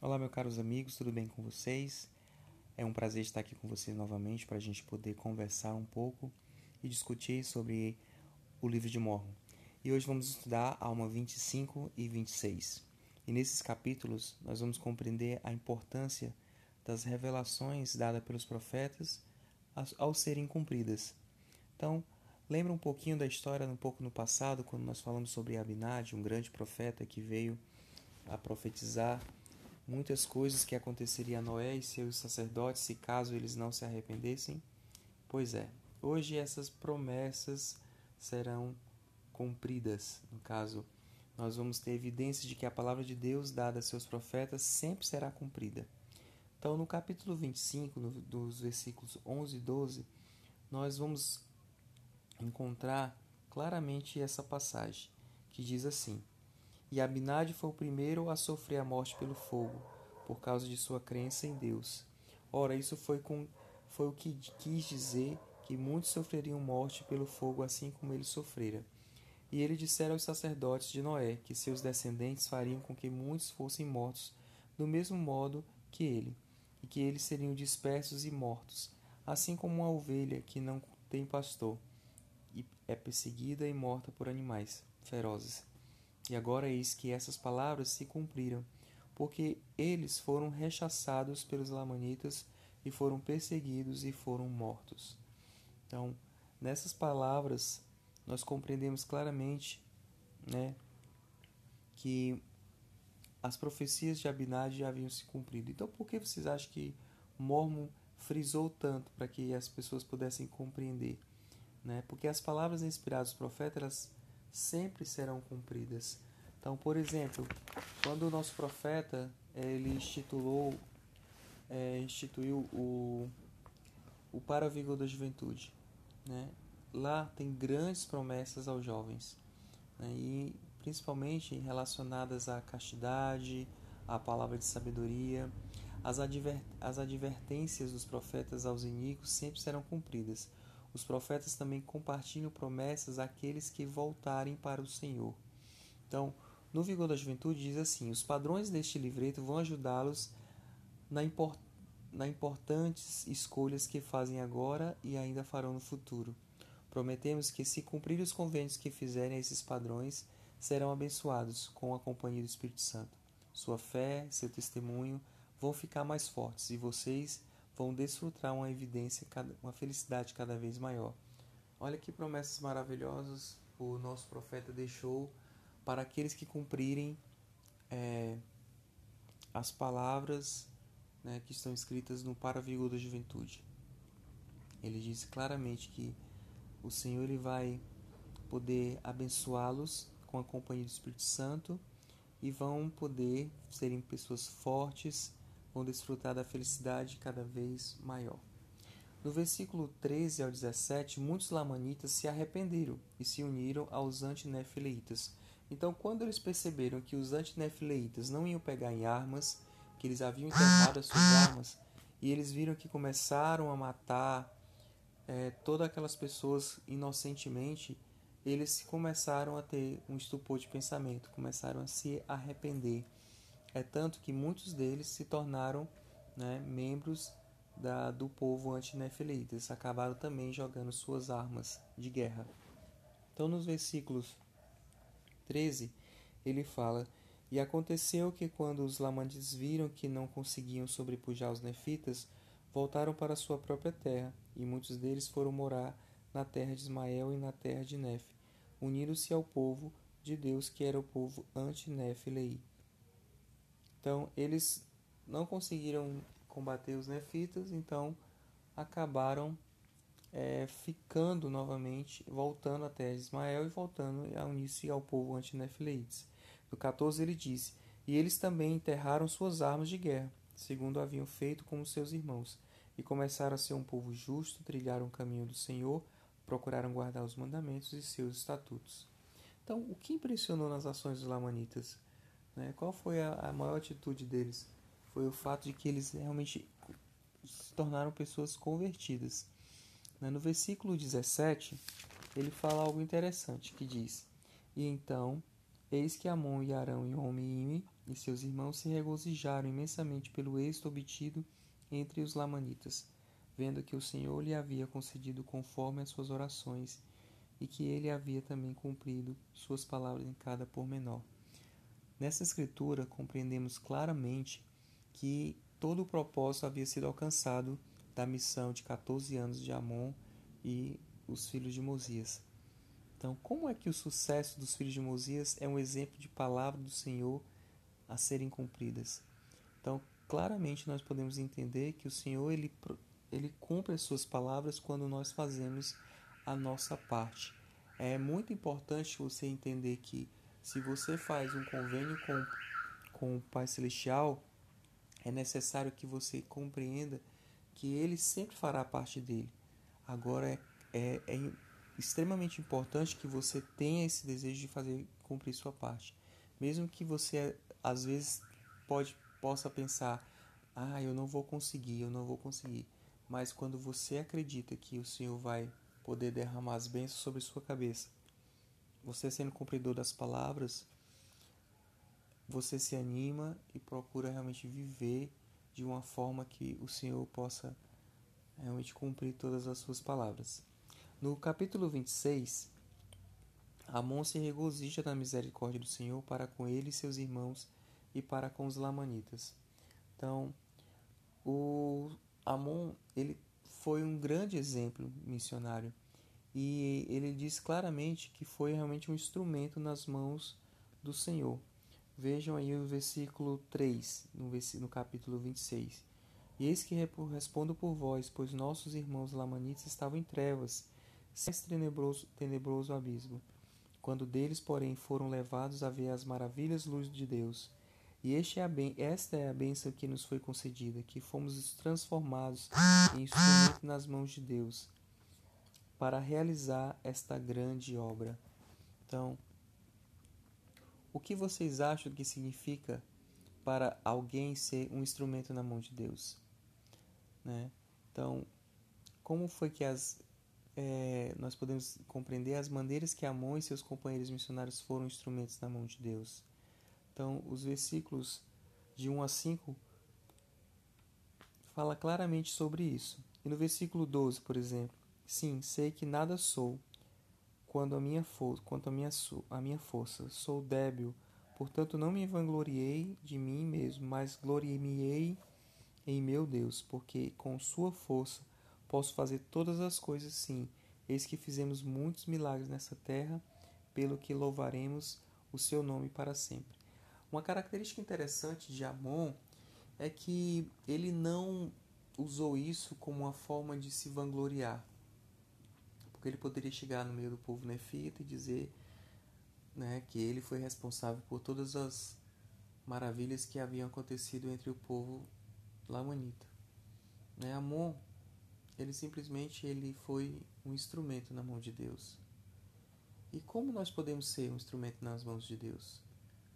Olá, meus caros amigos, tudo bem com vocês? É um prazer estar aqui com vocês novamente para a gente poder conversar um pouco e discutir sobre o livro de Mormon. E hoje vamos estudar Alma 25 e 26. E nesses capítulos nós vamos compreender a importância das revelações dadas pelos profetas ao serem cumpridas. Então, lembra um pouquinho da história um pouco no passado, quando nós falamos sobre Abinad, um grande profeta que veio a profetizar muitas coisas que aconteceria a Noé e seus sacerdotes se caso eles não se arrependessem? Pois é, hoje essas promessas serão cumpridas. No caso, nós vamos ter evidência de que a palavra de Deus dada a seus profetas sempre será cumprida. Então, no capítulo 25, no, dos versículos 11 e 12, nós vamos encontrar claramente essa passagem, que diz assim: E Abinadi foi o primeiro a sofrer a morte pelo fogo, por causa de sua crença em Deus. Ora, isso foi, com, foi o que quis dizer que muitos sofreriam morte pelo fogo, assim como ele sofrera. E ele dissera aos sacerdotes de Noé que seus descendentes fariam com que muitos fossem mortos, do mesmo modo que ele, e que eles seriam dispersos e mortos, assim como uma ovelha que não tem pastor e é perseguida e morta por animais ferozes. E agora eis que essas palavras se cumpriram, porque eles foram rechaçados pelos lamanitas e foram perseguidos e foram mortos. Então, nessas palavras nós compreendemos claramente né, que as profecias de Abinad já haviam se cumprido. Então, por que vocês acham que Mormon frisou tanto para que as pessoas pudessem compreender? Né? Porque as palavras inspiradas do profeta elas sempre serão cumpridas. Então, por exemplo, quando o nosso profeta ele instituiu, é, instituiu o, o Para Vigor da Juventude, né? lá tem grandes promessas aos jovens, né? e principalmente relacionadas à castidade, à palavra de sabedoria. As, adver as advertências dos profetas aos iníquos sempre serão cumpridas. Os profetas também compartilham promessas àqueles que voltarem para o Senhor. Então, no Vigor da Juventude diz assim: os padrões deste livreto vão ajudá-los na, import na importantes escolhas que fazem agora e ainda farão no futuro. Prometemos que, se cumprir os convênios que fizerem esses padrões, serão abençoados com a companhia do Espírito Santo. Sua fé, seu testemunho vão ficar mais fortes e vocês vão desfrutar uma evidência, uma felicidade cada vez maior. Olha que promessas maravilhosas o nosso profeta deixou para aqueles que cumprirem é, as palavras né, que estão escritas no Para Vigor da Juventude. Ele diz claramente que o Senhor ele vai poder abençoá-los com a companhia do Espírito Santo e vão poder serem pessoas fortes, vão desfrutar da felicidade cada vez maior. No versículo 13 ao 17, muitos lamanitas se arrependeram e se uniram aos antinefileitas. Então, quando eles perceberam que os antinefileitas não iam pegar em armas, que eles haviam enterrado as suas armas, e eles viram que começaram a matar é, todas aquelas pessoas inocentemente, eles começaram a ter um estupor de pensamento, começaram a se arrepender. É tanto que muitos deles se tornaram né, membros da, do povo antinefilita. Eles acabaram também jogando suas armas de guerra. Então, nos versículos 13, ele fala: E aconteceu que, quando os lamantes viram que não conseguiam sobrepujar os nefitas, voltaram para sua própria terra, e muitos deles foram morar na terra de Ismael e na terra de Nef, unindo-se ao povo de Deus, que era o povo anti-Nefilei. Então, eles não conseguiram combater os nefitas, então acabaram é, ficando novamente, voltando de Ismael e voltando a unir-se ao povo anti-Nefileites. No 14 ele disse: E eles também enterraram suas armas de guerra, segundo haviam feito com os seus irmãos, e começaram a ser um povo justo, trilharam o caminho do Senhor, procuraram guardar os mandamentos e seus estatutos. Então, o que impressionou nas ações dos Lamanitas? Né? Qual foi a, a maior atitude deles? Foi o fato de que eles realmente se tornaram pessoas convertidas. Né? No versículo 17, ele fala algo interessante, que diz: E então, eis que Amon e Arão e Ome e seus irmãos se regozijaram imensamente pelo êxito obtido entre os lamanitas, vendo que o Senhor lhe havia concedido conforme as suas orações e que ele havia também cumprido suas palavras em cada pormenor. Nessa escritura compreendemos claramente que todo o propósito havia sido alcançado da missão de 14 anos de Amon e os filhos de Mosias. Então, como é que o sucesso dos filhos de Mosias é um exemplo de palavra do Senhor a serem cumpridas? Então, claramente nós podemos entender que o Senhor ele, ele cumpre as suas palavras quando nós fazemos a nossa parte. É muito importante você entender que se você faz um convênio com, com o Pai Celestial, é necessário que você compreenda que Ele sempre fará parte dele. Agora é, é, é extremamente importante que você tenha esse desejo de fazer cumprir sua parte. Mesmo que você às vezes pode possa pensar, ah, eu não vou conseguir, eu não vou conseguir. Mas quando você acredita que o Senhor vai poder derramar as bênçãos sobre sua cabeça, você sendo cumpridor das palavras, você se anima e procura realmente viver de uma forma que o Senhor possa realmente cumprir todas as suas palavras. No capítulo 26, Amon se regozija na misericórdia do Senhor para com ele e seus irmãos e para com os lamanitas. Então, o Amon ele foi um grande exemplo missionário e ele diz claramente que foi realmente um instrumento nas mãos do Senhor. Vejam aí o versículo 3, no, no capítulo 26. E eis que respondo por vós, pois nossos irmãos lamanitas estavam em trevas, sem tenebroso, tenebroso abismo. Quando deles, porém, foram levados a ver as maravilhas luz de Deus. E este é a esta é a bênção que nos foi concedida, que fomos transformados em instrumento nas mãos de Deus, para realizar esta grande obra. Então, o que vocês acham que significa para alguém ser um instrumento na mão de Deus? Né? Então, como foi que as, é, nós podemos compreender as maneiras que Amon e seus companheiros missionários foram instrumentos na mão de Deus? Então, os versículos de 1 a 5 fala claramente sobre isso. E no versículo 12, por exemplo, sim, sei que nada sou, quando a minha força, quanto a minha, a minha força. Sou débil, portanto não me vangloriei de mim mesmo, mas gloriei em meu Deus, porque com sua força posso fazer todas as coisas sim. Eis que fizemos muitos milagres nessa terra, pelo que louvaremos o seu nome para sempre. Uma característica interessante de Amon é que ele não usou isso como uma forma de se vangloriar. Porque ele poderia chegar no meio do povo nefita e dizer né, que ele foi responsável por todas as maravilhas que haviam acontecido entre o povo lamanita. Né, Amon, ele simplesmente ele foi um instrumento na mão de Deus. E como nós podemos ser um instrumento nas mãos de Deus?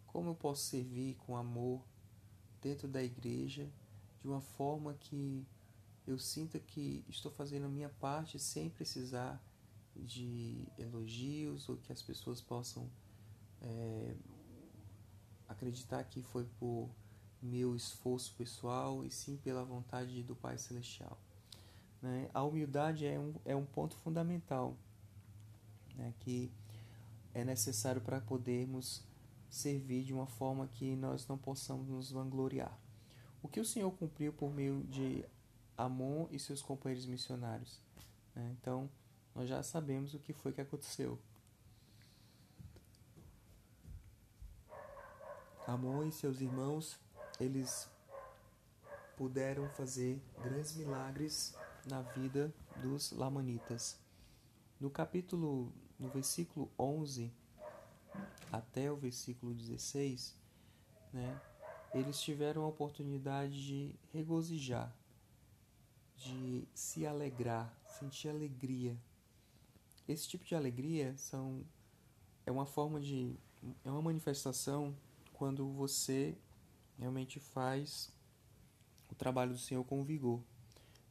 Como eu posso servir com amor dentro da igreja de uma forma que eu sinta que estou fazendo a minha parte sem precisar de elogios ou que as pessoas possam é, acreditar que foi por meu esforço pessoal e sim pela vontade do Pai Celestial. Né? A humildade é um, é um ponto fundamental né? que é necessário para podermos servir de uma forma que nós não possamos nos vangloriar. O que o Senhor cumpriu por meio de Amon e seus companheiros missionários? Né? Então, nós já sabemos o que foi que aconteceu. Amon e seus irmãos, eles puderam fazer grandes milagres na vida dos lamanitas. No capítulo, no versículo 11 até o versículo 16, né, eles tiveram a oportunidade de regozijar, de se alegrar, sentir alegria esse tipo de alegria são é uma forma de é uma manifestação quando você realmente faz o trabalho do Senhor com vigor,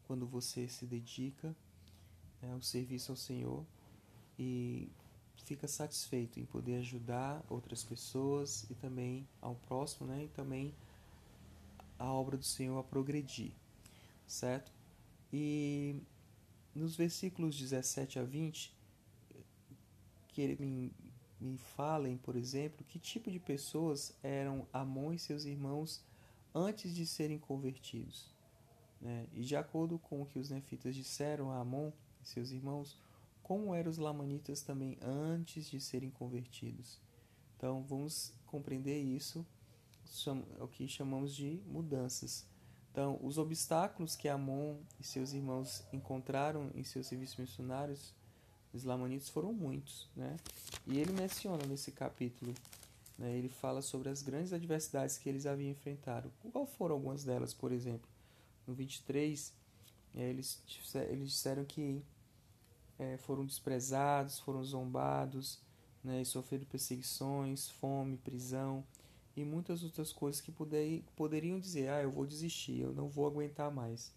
quando você se dedica né, ao serviço ao Senhor e fica satisfeito em poder ajudar outras pessoas e também ao próximo, né? E também a obra do Senhor a progredir, certo? E nos versículos 17 a 20, que me, me falem, por exemplo, que tipo de pessoas eram Amon e seus irmãos antes de serem convertidos. Né? E de acordo com o que os nefitas disseram a Amon e seus irmãos, como eram os lamanitas também antes de serem convertidos. Então vamos compreender isso, o que chamamos de mudanças. Então, os obstáculos que Amon e seus irmãos encontraram em seus serviços missionários, os foram muitos. Né? E ele menciona nesse capítulo, né, ele fala sobre as grandes adversidades que eles haviam enfrentado. Qual foram algumas delas, por exemplo? No 23, é, eles, eles disseram que é, foram desprezados, foram zombados, né, e sofreram perseguições, fome, prisão e muitas outras coisas que poder, poderiam dizer: ah, eu vou desistir, eu não vou aguentar mais.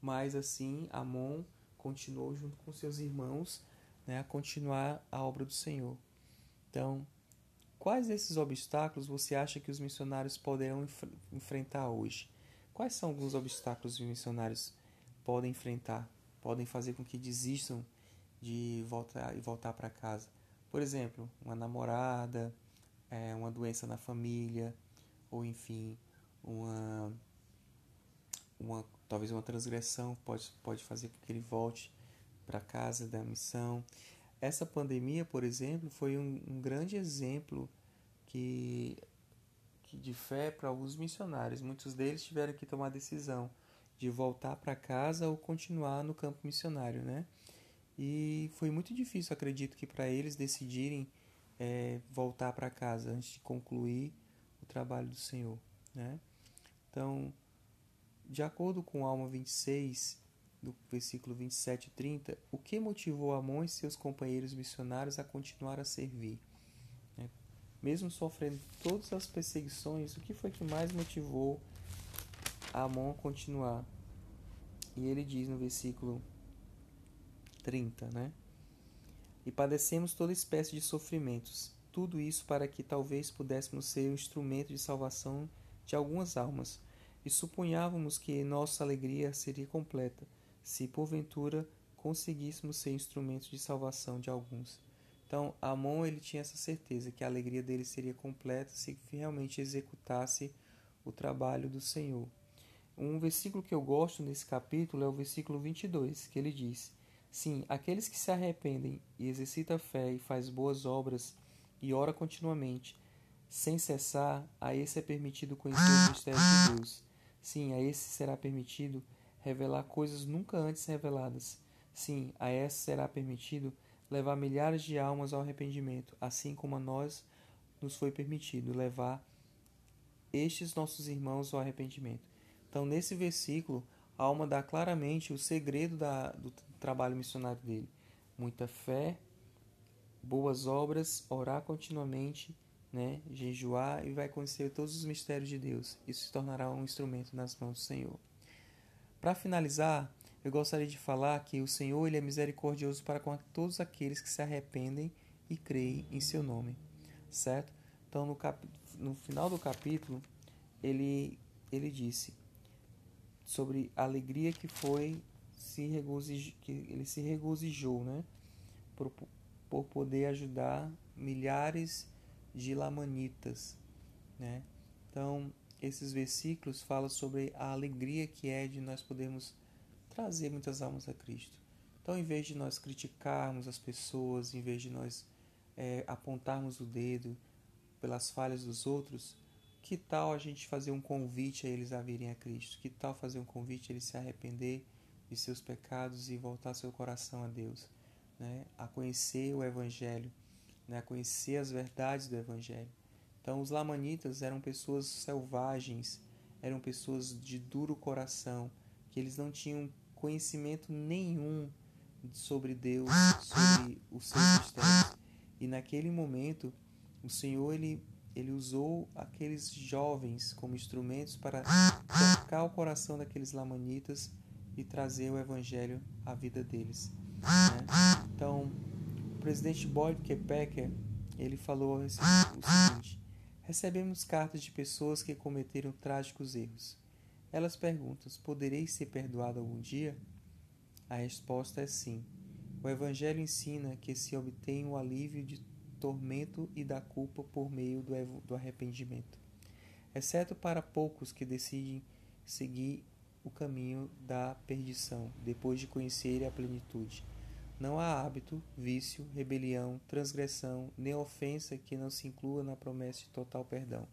Mas assim, Amon continuou junto com seus irmãos né, a continuar a obra do Senhor. Então, quais desses obstáculos você acha que os missionários poderão enf enfrentar hoje? Quais são alguns obstáculos que os missionários podem enfrentar, podem fazer com que desistam de voltar e voltar para casa. Por exemplo, uma namorada, é, uma doença na família, ou enfim, uma, uma talvez uma transgressão pode, pode fazer com que ele volte para casa da missão. Essa pandemia, por exemplo, foi um, um grande exemplo que, que de fé para alguns missionários. Muitos deles tiveram que tomar a decisão de voltar para casa ou continuar no campo missionário, né? E foi muito difícil, acredito que para eles decidirem é, voltar para casa antes de concluir o trabalho do Senhor. Né? Então, de acordo com Alma 26, do versículo 27 e 30, o que motivou Amon e seus companheiros missionários a continuar a servir? Né? Mesmo sofrendo todas as perseguições, o que foi que mais motivou Amon a continuar? E ele diz no versículo 30, né? E padecemos toda espécie de sofrimentos, tudo isso para que talvez pudéssemos ser o instrumento de salvação de algumas almas, e supunhávamos que nossa alegria seria completa, se porventura conseguíssemos ser instrumentos de salvação de alguns. Então, Amon ele tinha essa certeza que a alegria dele seria completa se realmente executasse o trabalho do Senhor. Um versículo que eu gosto nesse capítulo é o versículo 22, que ele diz: Sim, aqueles que se arrependem e exercitam a fé e faz boas obras e ora continuamente, sem cessar, a esse é permitido conhecer os mistérios de Deus. Sim, a esse será permitido revelar coisas nunca antes reveladas. Sim, a esse será permitido levar milhares de almas ao arrependimento, assim como a nós nos foi permitido levar estes nossos irmãos ao arrependimento. Então, nesse versículo, a alma dá claramente o segredo da, do trabalho missionário dele. Muita fé, boas obras, orar continuamente, né, jejuar e vai conhecer todos os mistérios de Deus. Isso se tornará um instrumento nas mãos do Senhor. Para finalizar, eu gostaria de falar que o Senhor ele é misericordioso para com todos aqueles que se arrependem e creem em seu nome, certo? Então, no, cap... no final do capítulo, ele, ele disse sobre a alegria que foi se regozijou, que ele se regozijou, né? Por, por poder ajudar milhares de lamanitas, né? Então, esses versículos falam sobre a alegria que é de nós podermos trazer muitas almas a Cristo. Então, em vez de nós criticarmos as pessoas, em vez de nós é, apontarmos o dedo pelas falhas dos outros, que tal a gente fazer um convite a eles a virem a Cristo? Que tal fazer um convite a eles se arrepender de seus pecados e voltar seu coração a Deus, né? a conhecer o Evangelho, né? a conhecer as verdades do Evangelho. Então, os Lamanitas eram pessoas selvagens, eram pessoas de duro coração, que eles não tinham conhecimento nenhum sobre Deus, sobre os seus mistérios. E naquele momento, o Senhor ele, ele usou aqueles jovens como instrumentos para tocar o coração daqueles Lamanitas e trazer o Evangelho à vida deles. Né? Então, presidente Boyd Kepecker, ele falou o seguinte: Recebemos cartas de pessoas que cometeram trágicos erros. Elas perguntam: Poderei ser perdoado algum dia? A resposta é sim. O Evangelho ensina que se obtém o alívio de tormento e da culpa por meio do arrependimento, exceto para poucos que decidem seguir o caminho da perdição depois de conhecer a plenitude. Não há hábito, vício, rebelião, transgressão, nem ofensa que não se inclua na promessa de total perdão.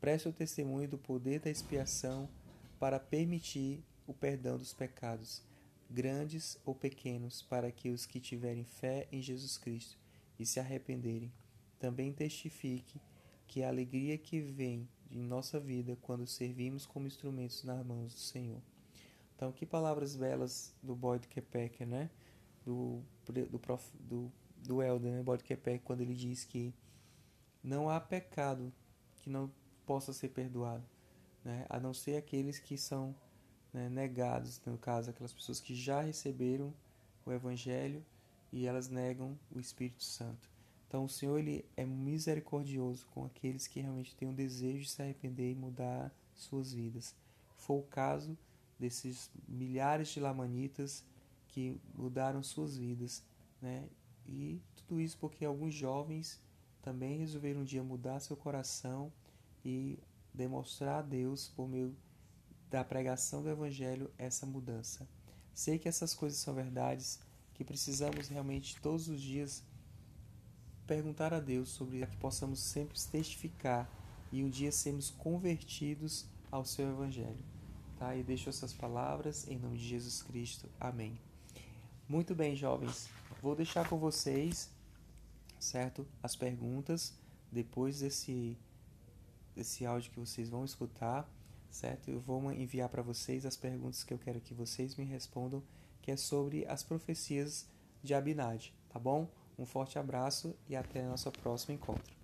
Preste o testemunho do poder da expiação para permitir o perdão dos pecados, grandes ou pequenos, para que os que tiverem fé em Jesus Cristo e se arrependerem também testifique que a alegria que vem em nossa vida quando servimos como instrumentos nas mãos do Senhor. Então, que palavras belas do Boyd Kepecker, né? Do, do, prof, do, do Elder né, Bodkepek quando ele diz que não há pecado que não possa ser perdoado, né, a não ser aqueles que são né, negados, no caso, aquelas pessoas que já receberam o Evangelho e elas negam o Espírito Santo. Então o Senhor ele é misericordioso com aqueles que realmente têm um desejo de se arrepender e mudar suas vidas. Foi o caso desses milhares de lamanitas que mudaram suas vidas, né? E tudo isso porque alguns jovens também resolveram um dia mudar seu coração e demonstrar a Deus por meio da pregação do evangelho essa mudança. Sei que essas coisas são verdades que precisamos realmente todos os dias perguntar a Deus sobre que possamos sempre testificar e um dia sermos convertidos ao seu evangelho. Tá? E deixo essas palavras em nome de Jesus Cristo. Amém. Muito bem, jovens. Vou deixar com vocês, certo? As perguntas depois desse desse áudio que vocês vão escutar, certo? Eu vou enviar para vocês as perguntas que eu quero que vocês me respondam, que é sobre as profecias de Abinad, tá bom? Um forte abraço e até nosso próximo encontro.